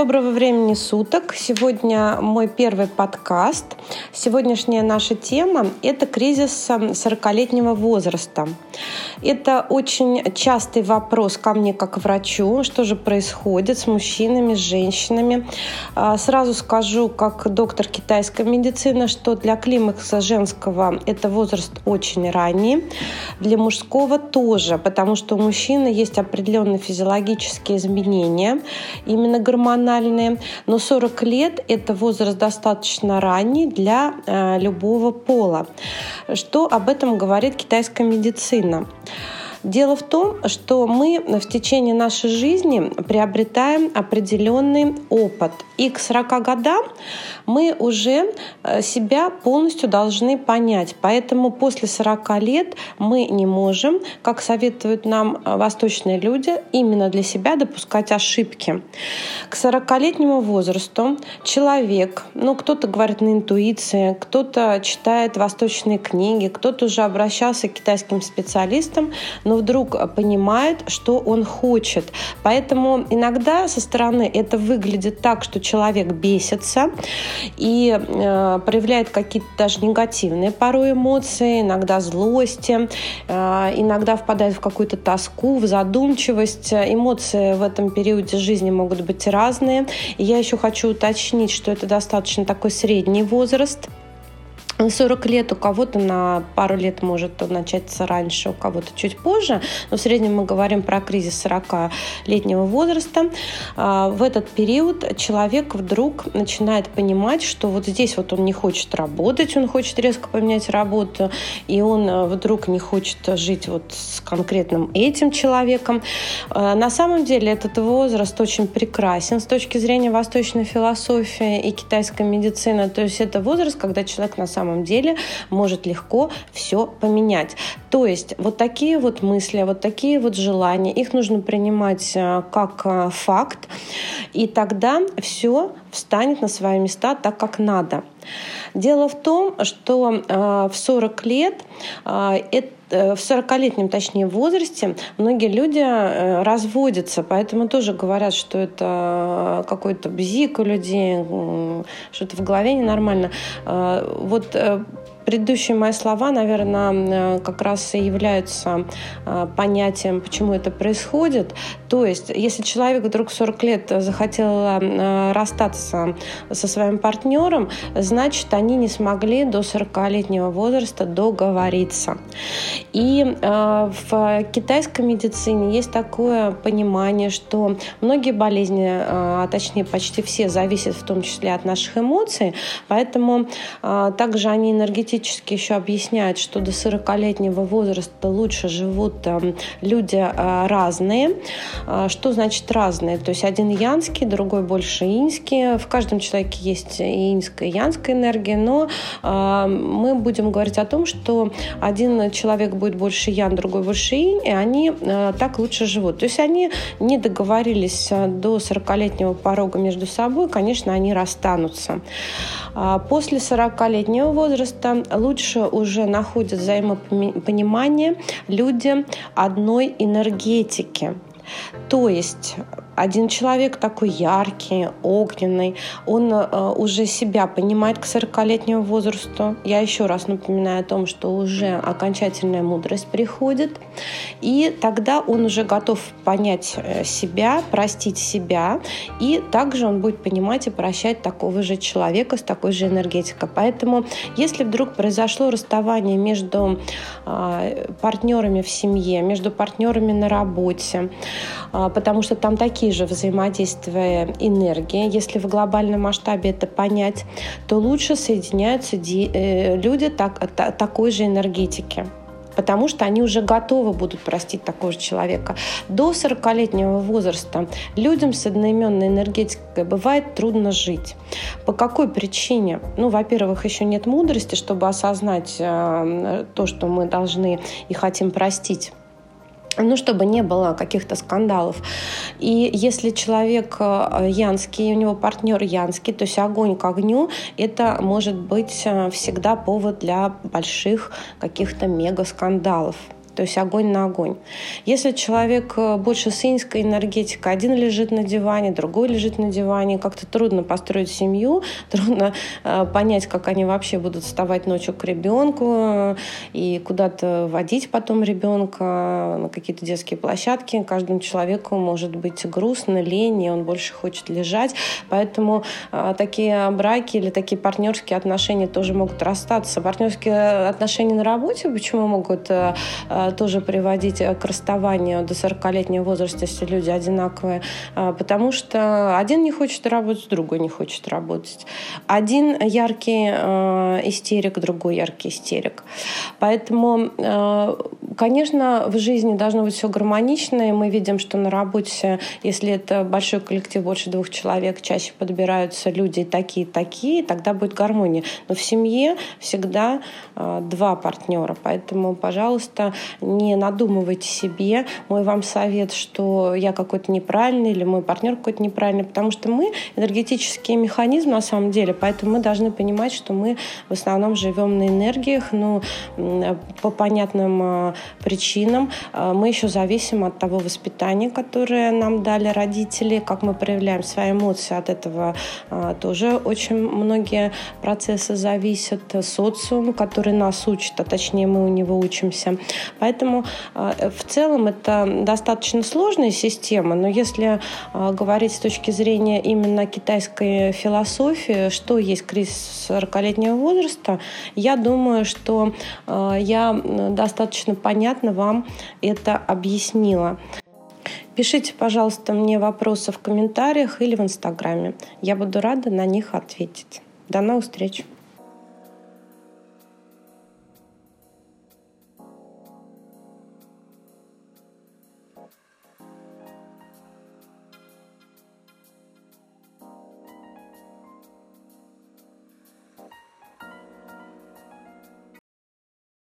Доброго времени суток. Сегодня мой первый подкаст. Сегодняшняя наша тема – это кризис 40-летнего возраста. Это очень частый вопрос ко мне как врачу, что же происходит с мужчинами, с женщинами. А, сразу скажу, как доктор китайской медицины, что для климакса женского это возраст очень ранний, для мужского тоже, потому что у мужчины есть определенные физиологические изменения, именно гормональные, но 40 лет – это возраст достаточно ранний для э, любого пола. Что об этом говорит китайская медицина? Дело в том, что мы в течение нашей жизни приобретаем определенный опыт. И к 40 годам мы уже э, себя полностью должны понять. Поэтому после 40 лет мы не можем, как советуют нам э, восточные люди, именно для себя допускать ошибки. К 40-летнему возрасту человек, ну кто-то говорит на интуиции, кто-то читает восточные книги, кто-то уже обращался к китайским специалистам, но вдруг понимает, что он хочет. Поэтому иногда со стороны это выглядит так, что человек бесится и э, проявляет какие-то даже негативные порой эмоции, иногда злости, э, иногда впадает в какую-то тоску, в задумчивость. Эмоции в этом периоде жизни могут быть разные. И я еще хочу уточнить, что это достаточно такой средний возраст – 40 лет, у кого-то на пару лет может начаться раньше, у кого-то чуть позже, но в среднем мы говорим про кризис 40-летнего возраста. А, в этот период человек вдруг начинает понимать, что вот здесь вот он не хочет работать, он хочет резко поменять работу, и он э, вдруг не хочет жить вот с конкретным этим человеком. А, на самом деле этот возраст очень прекрасен с точки зрения восточной философии и китайской медицины. То есть это возраст, когда человек на самом деле может легко все поменять. То есть вот такие вот мысли, вот такие вот желания, их нужно принимать э, как э, факт, и тогда все встанет на свои места так, как надо. Дело в том, что э, в 40 лет это в 40-летнем, точнее, возрасте многие люди разводятся, поэтому тоже говорят, что это какой-то бзик у людей, что-то в голове ненормально. Вот Предыдущие мои слова, наверное, э, как раз и являются э, понятием, почему это происходит. То есть, если человек вдруг 40 лет захотел э, расстаться со своим партнером, значит, они не смогли до 40-летнего возраста договориться. И в китайской медицине есть такое понимание, что многие болезни, а точнее почти все, зависят в том числе от наших эмоций, поэтому также они энергетически периодически еще объясняют, что до 40-летнего возраста лучше живут э, люди э, разные. Э, что значит разные? То есть один янский, другой больше инский. В каждом человеке есть и инская, и янская энергия, но мы будем говорить о том, что один человек будет больше ян, другой больше инь, и они так лучше живут. То есть они не договорились до 40-летнего порога между собой, конечно, они расстанутся. А после 40-летнего возраста лучше уже находят взаимопонимание люди одной энергетики. То есть один человек такой яркий, огненный, он э, уже себя понимает к 40-летнему возрасту. Я еще раз напоминаю о том, что уже окончательная мудрость приходит. И тогда он уже готов понять э, себя, простить себя. И также он будет понимать и прощать такого же человека с такой же энергетикой. Поэтому, если вдруг произошло расставание между э, партнерами в семье, между партнерами на работе, э, потому что там такие такие же взаимодействия энергии. Если в глобальном масштабе это понять, то лучше соединяются э, люди так, такой же энергетики потому что они уже готовы будут простить такого же человека. До 40-летнего возраста людям с одноименной энергетикой бывает трудно жить. По какой причине? Ну, во-первых, еще нет мудрости, чтобы осознать э, то, что мы должны и хотим простить ну, чтобы не было каких-то скандалов. И если человек э, янский, у него партнер янский, то есть огонь к огню, это может быть э, всегда повод для больших каких-то мега скандалов. То есть огонь на огонь. Если человек э, больше с иньской энергетикой, один лежит на диване, другой лежит на диване, как-то трудно построить семью, трудно э, понять, как они вообще будут вставать ночью к ребенку э, и куда-то водить потом ребенка на какие-то детские площадки. Каждому человеку может быть грустно, лень, и он больше хочет лежать. Поэтому э, такие браки или такие партнерские отношения тоже могут расстаться. Партнерские отношения на работе почему могут э, э тоже приводить к расставанию до 40-летнего возраста, если люди одинаковые? Э, потому что один не хочет работать, другой не хочет работать. Один яркий э, истерик, другой яркий истерик. Поэтому, э, конечно, в жизни должно быть все гармонично, и мы видим, что на работе, если это большой коллектив, больше двух человек, чаще подбираются люди такие-такие, тогда будет гармония. Но в семье всегда э, два партнера, поэтому, пожалуйста, не надумывайте себе. Мой вам совет, что я какой-то неправильный или мой партнер какой-то неправильный, потому что мы энергетический механизм на самом деле, поэтому мы должны понимать, что мы в основном живем на энергиях, ну, по понятным а, причинам. А, мы еще зависим от того воспитания, которое нам дали родители, как мы проявляем свои эмоции. От этого а, тоже очень многие процессы зависят. Социум, который нас учит, а точнее мы у него учимся. Поэтому в целом это достаточно сложная система, но если говорить с точки зрения именно китайской философии, что есть кризис 40-летнего возраста, я думаю, что э, я достаточно понятно вам это объяснила. Пишите, пожалуйста, мне вопросы в комментариях или в Инстаграме. Я буду рада на них ответить. До новых встреч!